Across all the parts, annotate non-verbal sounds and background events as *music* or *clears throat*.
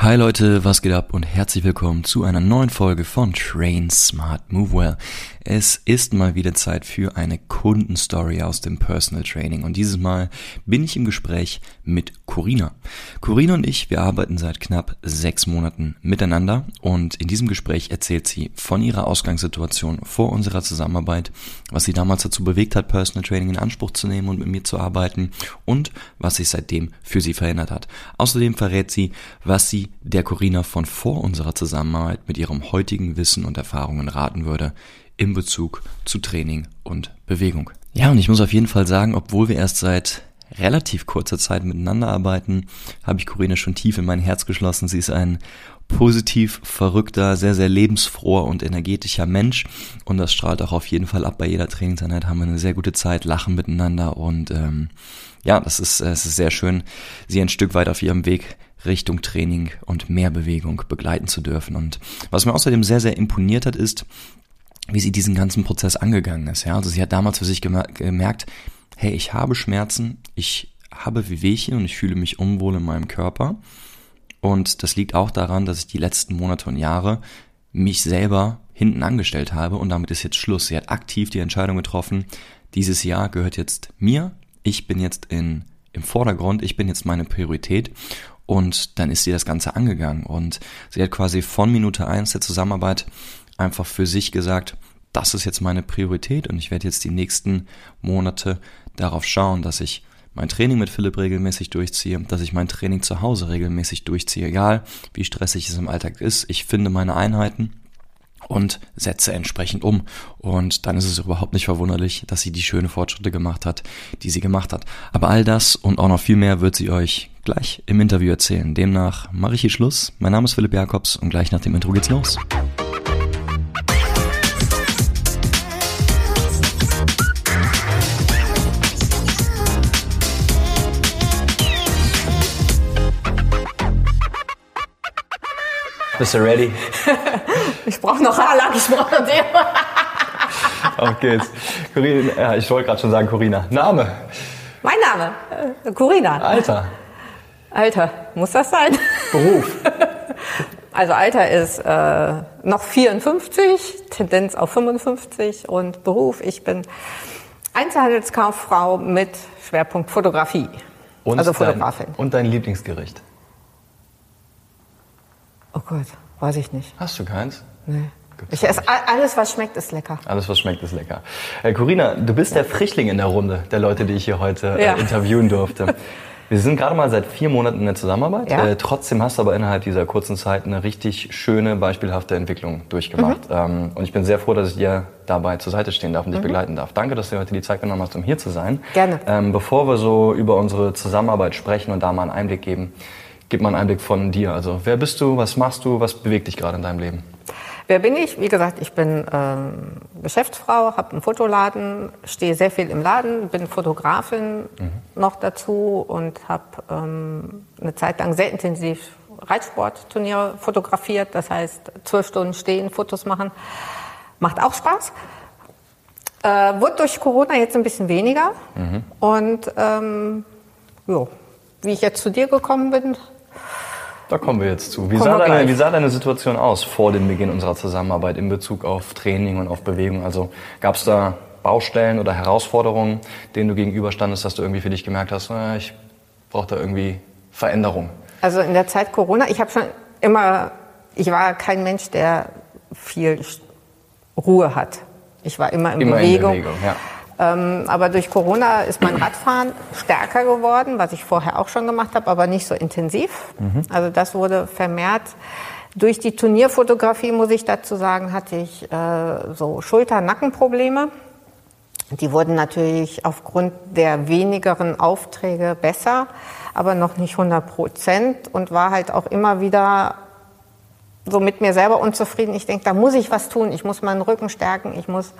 Hi Leute, was geht ab und herzlich willkommen zu einer neuen Folge von Train Smart Move Well. Es ist mal wieder Zeit für eine Kundenstory aus dem Personal Training und dieses Mal bin ich im Gespräch mit Corina. Corina und ich, wir arbeiten seit knapp sechs Monaten miteinander und in diesem Gespräch erzählt sie von ihrer Ausgangssituation vor unserer Zusammenarbeit, was sie damals dazu bewegt hat, Personal Training in Anspruch zu nehmen und mit mir zu arbeiten und was sich seitdem für sie verändert hat. Außerdem verrät sie, was sie der Corina von vor unserer Zusammenarbeit mit ihrem heutigen Wissen und Erfahrungen raten würde, in Bezug zu Training und Bewegung. Ja, und ich muss auf jeden Fall sagen, obwohl wir erst seit relativ kurzer Zeit miteinander arbeiten, habe ich Corinna schon tief in mein Herz geschlossen. Sie ist ein positiv verrückter, sehr, sehr lebensfroher und energetischer Mensch. Und das strahlt auch auf jeden Fall ab. Bei jeder Trainingseinheit haben wir eine sehr gute Zeit, lachen miteinander und ähm, ja, das ist, es ist sehr schön, sie ein Stück weit auf ihrem Weg Richtung Training und mehr Bewegung begleiten zu dürfen. Und was mir außerdem sehr, sehr imponiert hat, ist, wie sie diesen ganzen Prozess angegangen ist. Ja, also sie hat damals für sich gemerkt, hey, ich habe Schmerzen, ich habe Wehwehchen und ich fühle mich unwohl in meinem Körper. Und das liegt auch daran, dass ich die letzten Monate und Jahre mich selber hinten angestellt habe und damit ist jetzt Schluss. Sie hat aktiv die Entscheidung getroffen, dieses Jahr gehört jetzt mir, ich bin jetzt in, im Vordergrund, ich bin jetzt meine Priorität und dann ist sie das Ganze angegangen und sie hat quasi von Minute eins der Zusammenarbeit einfach für sich gesagt, das ist jetzt meine Priorität und ich werde jetzt die nächsten Monate darauf schauen, dass ich mein Training mit Philipp regelmäßig durchziehe, dass ich mein Training zu Hause regelmäßig durchziehe, egal wie stressig es im Alltag ist. Ich finde meine Einheiten und setze entsprechend um. Und dann ist es überhaupt nicht verwunderlich, dass sie die schöne Fortschritte gemacht hat, die sie gemacht hat. Aber all das und auch noch viel mehr wird sie euch gleich im Interview erzählen. Demnach mache ich hier Schluss. Mein Name ist Philipp Jakobs und gleich nach dem Intro geht's los. Bist du ready? *laughs* ich brauche noch Haarlack, ich brauche noch den. *laughs* Auf geht's. Corina, ja, ich wollte gerade schon sagen Corina. Name? Mein Name? Äh, Corina. Alter? Alter, muss das sein? Beruf? *laughs* Also Alter ist äh, noch 54, Tendenz auf 55 und Beruf, ich bin Einzelhandelskauffrau mit Schwerpunkt Fotografie. Und also Fotografin. Dein, und dein Lieblingsgericht? Oh Gott, weiß ich nicht. Hast du keins? Nee. Ich esse alles, was schmeckt, ist lecker. Alles, was schmeckt, ist lecker. Äh, Corinna, du bist ja. der Frischling in der Runde der Leute, die ich hier heute äh, ja. interviewen durfte. *laughs* Wir sind gerade mal seit vier Monaten in der Zusammenarbeit. Ja. Äh, trotzdem hast du aber innerhalb dieser kurzen Zeit eine richtig schöne, beispielhafte Entwicklung durchgemacht. Mhm. Ähm, und ich bin sehr froh, dass ich dir dabei zur Seite stehen darf und dich mhm. begleiten darf. Danke, dass du heute die Zeit genommen hast, um hier zu sein. Gerne. Ähm, bevor wir so über unsere Zusammenarbeit sprechen und da mal einen Einblick geben, Gib mal einen Einblick von dir. Also wer bist du, was machst du, was bewegt dich gerade in deinem Leben? Wer bin ich? Wie gesagt, ich bin ähm, Geschäftsfrau, habe einen Fotoladen, stehe sehr viel im Laden, bin Fotografin mhm. noch dazu und habe ähm, eine Zeit lang sehr intensiv Reitsportturniere fotografiert. Das heißt, zwölf Stunden stehen, Fotos machen. Macht auch Spaß. Äh, wurde durch Corona jetzt ein bisschen weniger. Mhm. Und ähm, jo, wie ich jetzt zu dir gekommen bin, da kommen wir jetzt zu. Wie sah, deine, wie sah, deine, Situation aus vor dem Beginn unserer Zusammenarbeit in Bezug auf Training und auf Bewegung? Also gab es da Baustellen oder Herausforderungen, denen du gegenüberstandest, dass du irgendwie für dich gemerkt hast, äh, ich brauche da irgendwie Veränderung? Also in der Zeit Corona, ich habe schon immer, ich war kein Mensch, der viel Ruhe hat. Ich war immer in immer Bewegung. In Bewegung ja. Ähm, aber durch Corona ist mein Radfahren stärker geworden, was ich vorher auch schon gemacht habe, aber nicht so intensiv. Mhm. Also das wurde vermehrt. Durch die Turnierfotografie, muss ich dazu sagen, hatte ich äh, so Schulter-Nackenprobleme. Die wurden natürlich aufgrund der wenigeren Aufträge besser, aber noch nicht 100 Prozent und war halt auch immer wieder so mit mir selber unzufrieden. Ich denke, da muss ich was tun. Ich muss meinen Rücken stärken. Ich muss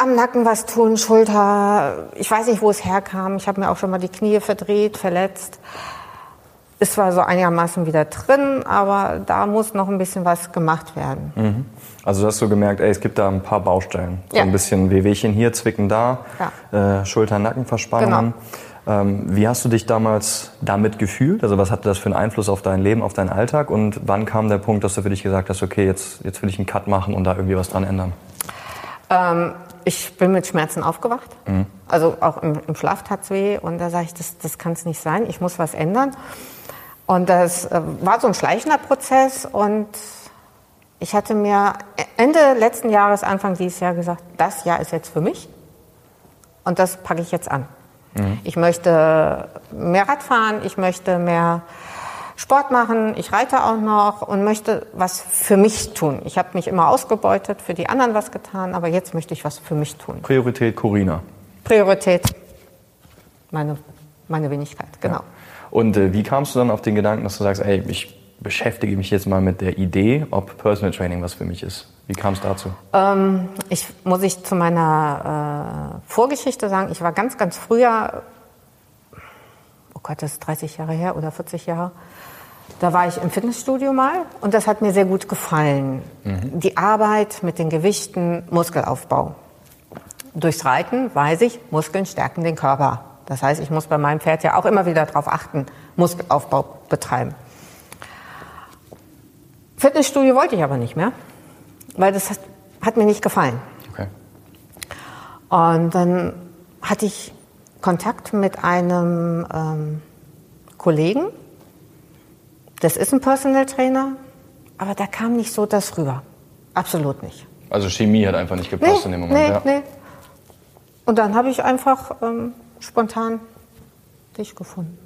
am Nacken was tun, Schulter. Ich weiß nicht, wo es herkam. Ich habe mir auch schon mal die Knie verdreht, verletzt. Ist zwar so einigermaßen wieder drin, aber da muss noch ein bisschen was gemacht werden. Mhm. Also hast du gemerkt, ey, es gibt da ein paar Baustellen. So ja. ein bisschen Wehwehchen hier, Zwicken da, ja. äh, Schulter-Nackenverspannungen. Ähm, wie hast du dich damals damit gefühlt? Also was hatte das für einen Einfluss auf dein Leben, auf deinen Alltag? Und wann kam der Punkt, dass du für dich gesagt hast, okay, jetzt, jetzt will ich einen Cut machen und da irgendwie was dran ändern? Ähm, ich bin mit Schmerzen aufgewacht. Mhm. Also auch im, im Schlaf tat es weh. Und da sage ich, das, das kann es nicht sein. Ich muss was ändern. Und das äh, war so ein schleichender Prozess. Und ich hatte mir Ende letzten Jahres, Anfang dieses Jahr gesagt, das Jahr ist jetzt für mich. Und das packe ich jetzt an. Mhm. Ich möchte mehr Rad fahren, ich möchte mehr Sport machen, ich reite auch noch und möchte was für mich tun. Ich habe mich immer ausgebeutet, für die anderen was getan, aber jetzt möchte ich was für mich tun. Priorität Corina. Priorität meine, meine Wenigkeit, genau. Ja. Und äh, wie kamst du dann auf den Gedanken, dass du sagst, ey, ich beschäftige mich jetzt mal mit der Idee, ob Personal Training was für mich ist? Wie kam es dazu? Ähm, ich muss ich zu meiner äh, Vorgeschichte sagen, ich war ganz, ganz früher, Gott, das ist 30 Jahre her oder 40 Jahre, da war ich im Fitnessstudio mal und das hat mir sehr gut gefallen. Mhm. Die Arbeit mit den Gewichten, Muskelaufbau. Durchs Reiten weiß ich, Muskeln stärken den Körper. Das heißt, ich muss bei meinem Pferd ja auch immer wieder darauf achten, Muskelaufbau betreiben. Fitnessstudio wollte ich aber nicht mehr weil das hat, hat mir nicht gefallen. Okay. Und dann hatte ich Kontakt mit einem ähm, Kollegen, das ist ein Personal Trainer, aber da kam nicht so das rüber. Absolut nicht. Also Chemie hat einfach nicht gepasst nee, in dem Moment. Nee, ja. nee. Und dann habe ich einfach ähm, spontan dich gefunden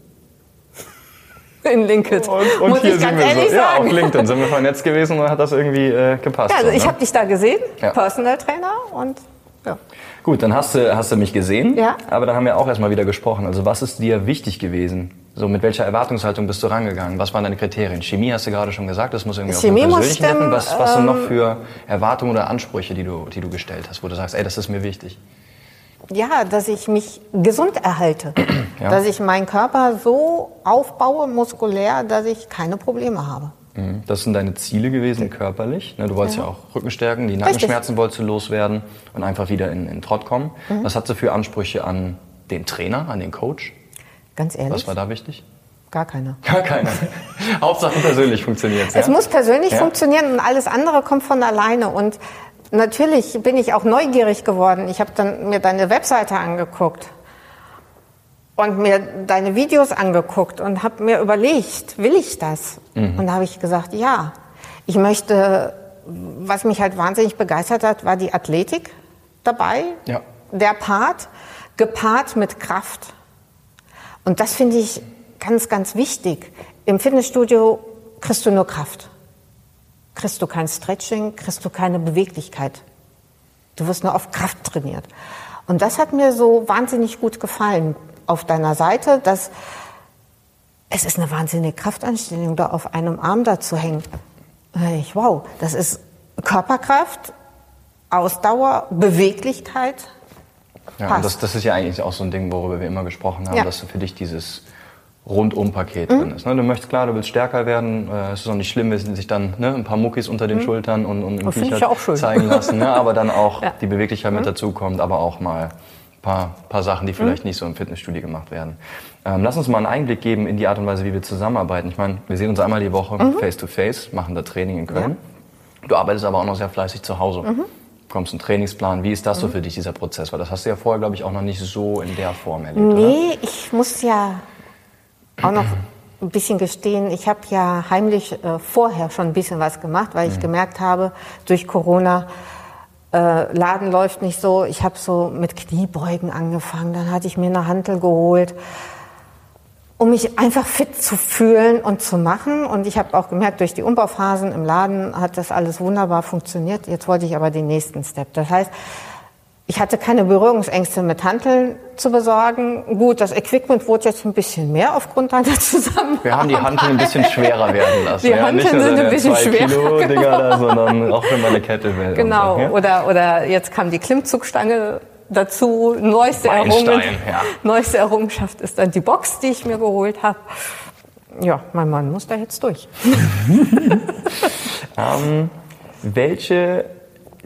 *laughs* in LinkedIn. Und, und hier sind wir so. Sagen. Ja, auf LinkedIn sind wir vernetzt gewesen und hat das irgendwie äh, gepasst. Ja, also ich ne? habe dich da gesehen, ja. Personal Trainer und ja. Gut, dann hast du, hast du mich gesehen, ja. aber dann haben wir auch erstmal wieder gesprochen. Also was ist dir wichtig gewesen? So mit welcher Erwartungshaltung bist du rangegangen? Was waren deine Kriterien? Chemie hast du gerade schon gesagt, das muss irgendwie Chemie auch persönlich stimmen. Was, was sind noch ähm, für Erwartungen oder Ansprüche, die du, die du gestellt hast, wo du sagst, ey, das ist mir wichtig? ja, dass ich mich gesund erhalte, *clears throat* ja. dass ich meinen Körper so aufbaue, muskulär, dass ich keine Probleme habe. Mhm. Das sind deine Ziele gewesen körperlich. Ne? Du wolltest ja, ja auch Rücken stärken, die Nackenschmerzen Richtig. wolltest du loswerden und einfach wieder in, in Trott kommen. Mhm. Was hast du für Ansprüche an den Trainer, an den Coach? Ganz ehrlich. Was war da wichtig? Gar keine. *laughs* Gar keine. *laughs* Hauptsache persönlich funktioniert es. Es muss persönlich ja? funktionieren und alles andere kommt von alleine. Und natürlich bin ich auch neugierig geworden. Ich habe dann mir deine Webseite angeguckt und mir deine Videos angeguckt und habe mir überlegt, will ich das? Mhm. Und da habe ich gesagt, ja. Ich möchte, was mich halt wahnsinnig begeistert hat, war die Athletik dabei, ja. der Part, gepaart mit Kraft. Und das finde ich ganz, ganz wichtig. Im Fitnessstudio kriegst du nur Kraft kriegst du kein Stretching, kriegst du keine Beweglichkeit. Du wirst nur auf Kraft trainiert. Und das hat mir so wahnsinnig gut gefallen auf deiner Seite, dass es ist eine wahnsinnige Kraftanstellung, da auf einem Arm da zu hängen. Ich, wow, das ist Körperkraft, Ausdauer, Beweglichkeit. Ja, und das, das ist ja eigentlich auch so ein Ding, worüber wir immer gesprochen haben, ja. dass du für dich dieses Rundum-Paket mhm. drin ist. Ne? Du möchtest klar, du willst stärker werden. Äh, es ist auch nicht schlimm, wenn sich dann ne, ein paar Muckis unter den mhm. Schultern und, und im Viecher zeigen lassen. Ne? Aber dann *laughs* auch ja. die Beweglichkeit mit mhm. dazukommt, aber auch mal paar, paar Sachen, die vielleicht mhm. nicht so im Fitnessstudio gemacht werden. Ähm, lass uns mal einen Einblick geben in die Art und Weise, wie wir zusammenarbeiten. Ich meine, wir sehen uns einmal die Woche mhm. face to face, machen da Training in Köln. Ja. Du arbeitest aber auch noch sehr fleißig zu Hause. Mhm. Kommst einen Trainingsplan. Wie ist das so für dich, dieser Prozess? Weil das hast du ja vorher, glaube ich, auch noch nicht so in der Form erlebt, Nee, oder? ich muss ja auch noch ein bisschen gestehen, ich habe ja heimlich äh, vorher schon ein bisschen was gemacht, weil ich mhm. gemerkt habe, durch Corona, äh, Laden läuft nicht so. Ich habe so mit Kniebeugen angefangen, dann hatte ich mir eine Hantel geholt, um mich einfach fit zu fühlen und zu machen. Und ich habe auch gemerkt, durch die Umbauphasen im Laden hat das alles wunderbar funktioniert. Jetzt wollte ich aber den nächsten Step. Das heißt, ich hatte keine Berührungsängste mit Handeln zu besorgen. Gut, das Equipment wurde jetzt ein bisschen mehr aufgrund deiner Zusammenarbeit. Wir haben die Handeln ein bisschen schwerer werden lassen. Die ja, Hanteln sind ein bisschen schwerer. Kilo Dinger da, sondern auch wenn man eine Kette will. Genau. So, ja? Oder, oder jetzt kam die Klimmzugstange dazu. Neueste, Errungenschaft, ja. neueste Errungenschaft ist dann die Box, die ich mir geholt habe. Ja, mein Mann muss da jetzt durch. *laughs* ähm, welche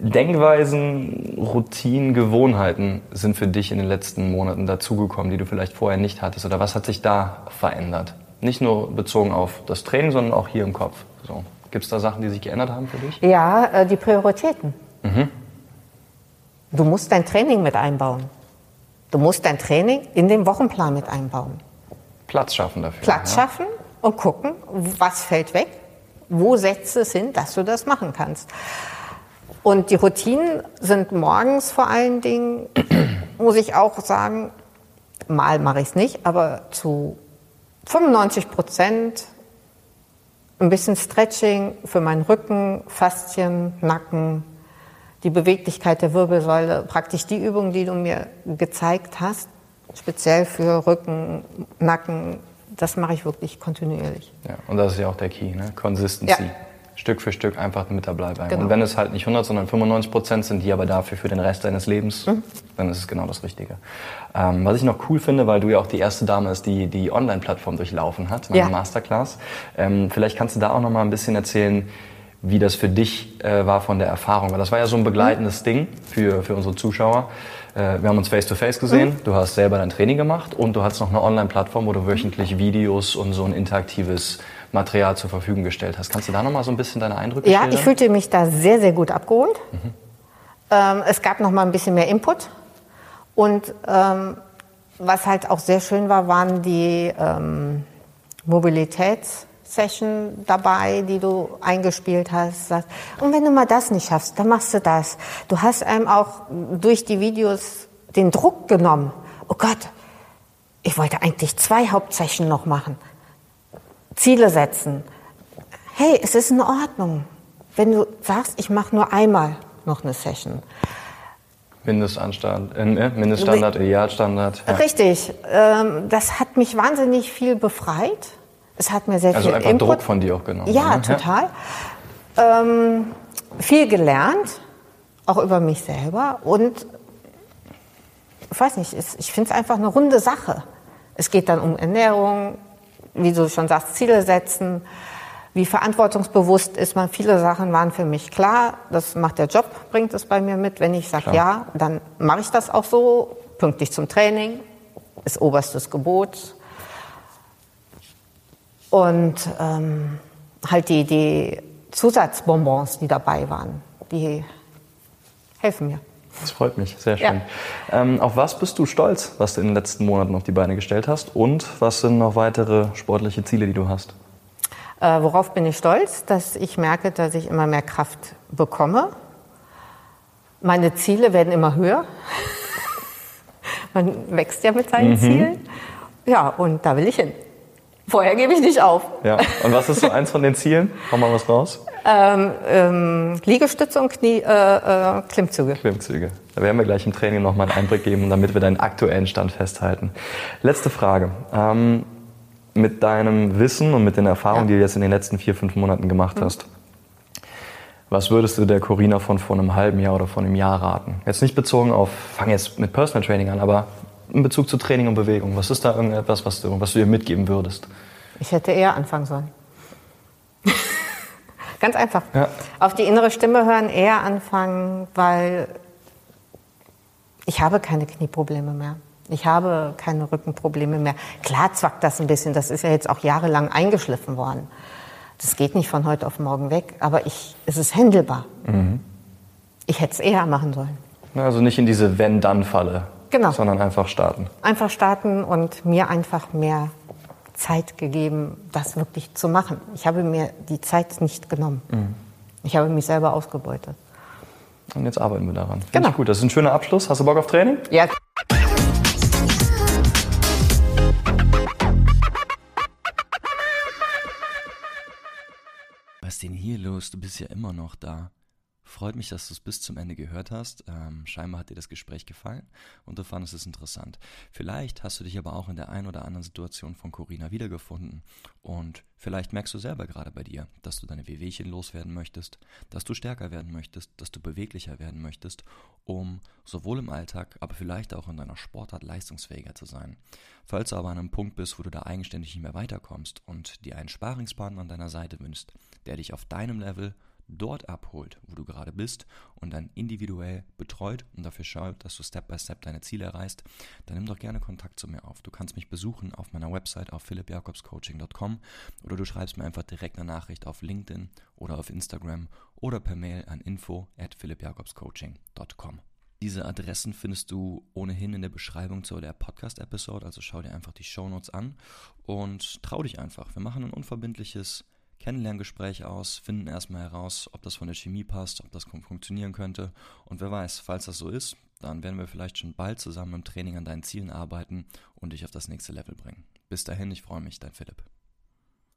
Denkweisen, Routinen, Gewohnheiten sind für dich in den letzten Monaten dazugekommen, die du vielleicht vorher nicht hattest? Oder was hat sich da verändert? Nicht nur bezogen auf das Training, sondern auch hier im Kopf. So. Gibt es da Sachen, die sich geändert haben für dich? Ja, äh, die Prioritäten. Mhm. Du musst dein Training mit einbauen. Du musst dein Training in den Wochenplan mit einbauen. Platz schaffen dafür. Platz ja. schaffen und gucken, was fällt weg, wo setzt es hin, dass du das machen kannst. Und die Routinen sind morgens vor allen Dingen, *clears throat* muss ich auch sagen, mal mache ich es nicht, aber zu 95 Prozent ein bisschen Stretching für meinen Rücken, Faszien, Nacken, die Beweglichkeit der Wirbelsäule, praktisch die Übung, die du mir gezeigt hast, speziell für Rücken, Nacken, das mache ich wirklich kontinuierlich. Ja, und das ist ja auch der Key, ne? Consistency. Ja. Stück für Stück einfach mit dabei bleiben. Genau. Und wenn es halt nicht 100, sondern 95 Prozent sind, die aber dafür für den Rest deines Lebens, mhm. dann ist es genau das Richtige. Ähm, was ich noch cool finde, weil du ja auch die erste Dame ist, die die Online-Plattform durchlaufen hat, in ja. Masterclass. Ähm, vielleicht kannst du da auch noch mal ein bisschen erzählen, wie das für dich äh, war von der Erfahrung. Weil das war ja so ein begleitendes mhm. Ding für, für unsere Zuschauer. Äh, wir haben uns face-to-face -face gesehen, mhm. du hast selber dein Training gemacht und du hast noch eine Online-Plattform, wo du wöchentlich Videos und so ein interaktives Material zur Verfügung gestellt hast. Kannst du da noch mal so ein bisschen deine Eindrücke Ja, schildern? ich fühlte mich da sehr, sehr gut abgeholt. Mhm. Ähm, es gab noch mal ein bisschen mehr Input. Und ähm, was halt auch sehr schön war, waren die ähm, Mobilitätssession dabei, die du eingespielt hast. Und wenn du mal das nicht schaffst, dann machst du das. Du hast einem auch durch die Videos den Druck genommen. Oh Gott, ich wollte eigentlich zwei Hauptsession noch machen. Ziele setzen. Hey, es ist in Ordnung, wenn du sagst, ich mache nur einmal noch eine Session. Äh, ne? Mindeststandard, Idealstandard. Ja. Richtig. Ähm, das hat mich wahnsinnig viel befreit. Es hat mir sehr also viel einfach Input. Druck von dir auch genommen. Ja, ne? total. Ja. Ähm, viel gelernt, auch über mich selber. Und ich weiß nicht, ich finde es einfach eine runde Sache. Es geht dann um Ernährung, wie du schon sagst, Ziele setzen. Wie verantwortungsbewusst ist man? Viele Sachen waren für mich klar. Das macht der Job, bringt es bei mir mit. Wenn ich sage ja, dann mache ich das auch so. Pünktlich zum Training ist oberstes Gebot. Und ähm, halt die, die Zusatzbonbons, die dabei waren, die helfen mir. Das freut mich, sehr schön. Ja. Ähm, auf was bist du stolz, was du in den letzten Monaten auf die Beine gestellt hast? Und was sind noch weitere sportliche Ziele, die du hast? Äh, worauf bin ich stolz? Dass ich merke, dass ich immer mehr Kraft bekomme. Meine Ziele werden immer höher. *laughs* Man wächst ja mit seinen mhm. Zielen. Ja, und da will ich hin. Vorher gebe ich nicht auf. Ja. Und was ist so eins von den Zielen? Hau mal was raus. Ähm, ähm, Liegestütze und Knie, äh, äh, Klimmzüge. Klimmzüge. Da werden wir gleich im Training nochmal einen Einblick geben, damit wir deinen aktuellen Stand festhalten. Letzte Frage. Ähm, mit deinem Wissen und mit den Erfahrungen, ja. die du jetzt in den letzten vier, fünf Monaten gemacht mhm. hast, was würdest du der Corina von vor einem halben Jahr oder vor einem Jahr raten? Jetzt nicht bezogen auf, fang jetzt mit Personal Training an, aber in Bezug zu Training und Bewegung. Was ist da irgendetwas, was du, was du ihr mitgeben würdest? Ich hätte eher anfangen sollen. *laughs* Ganz einfach. Ja. Auf die innere Stimme hören, eher anfangen, weil ich habe keine Knieprobleme mehr. Ich habe keine Rückenprobleme mehr. Klar zwackt das ein bisschen, das ist ja jetzt auch jahrelang eingeschliffen worden. Das geht nicht von heute auf morgen weg, aber ich, es ist händelbar. Mhm. Ich hätte es eher machen sollen. Also nicht in diese Wenn-Dann-Falle, genau. sondern einfach starten. Einfach starten und mir einfach mehr Zeit gegeben, das wirklich zu machen. Ich habe mir die Zeit nicht genommen. Mhm. Ich habe mich selber ausgebeutet. Und jetzt arbeiten wir daran. Finde genau. ich gut. Das ist ein schöner Abschluss. Hast du Bock auf Training? Ja. Was ist denn hier los? Du bist ja immer noch da. Freut mich, dass du es bis zum Ende gehört hast. Ähm, scheinbar hat dir das Gespräch gefallen und du fandest es interessant. Vielleicht hast du dich aber auch in der einen oder anderen Situation von Corina wiedergefunden und vielleicht merkst du selber gerade bei dir, dass du deine Wehwehchen loswerden möchtest, dass du stärker werden möchtest, dass du beweglicher werden möchtest, um sowohl im Alltag, aber vielleicht auch in deiner Sportart leistungsfähiger zu sein. Falls du aber an einem Punkt bist, wo du da eigenständig nicht mehr weiterkommst und dir einen Sparingspartner an deiner Seite wünschst, der dich auf deinem Level dort abholt, wo du gerade bist und dann individuell betreut und dafür schaut, dass du Step by Step deine Ziele erreichst, dann nimm doch gerne Kontakt zu mir auf. Du kannst mich besuchen auf meiner Website auf philippjakobscoaching.com oder du schreibst mir einfach direkt eine Nachricht auf LinkedIn oder auf Instagram oder per Mail an info at philippjakobscoaching.com. Diese Adressen findest du ohnehin in der Beschreibung zu der Podcast-Episode, also schau dir einfach die Shownotes an und trau dich einfach. Wir machen ein unverbindliches Kennenlerngespräch aus, finden erstmal heraus, ob das von der Chemie passt, ob das funktionieren könnte. Und wer weiß, falls das so ist, dann werden wir vielleicht schon bald zusammen im Training an deinen Zielen arbeiten und dich auf das nächste Level bringen. Bis dahin, ich freue mich, dein Philipp.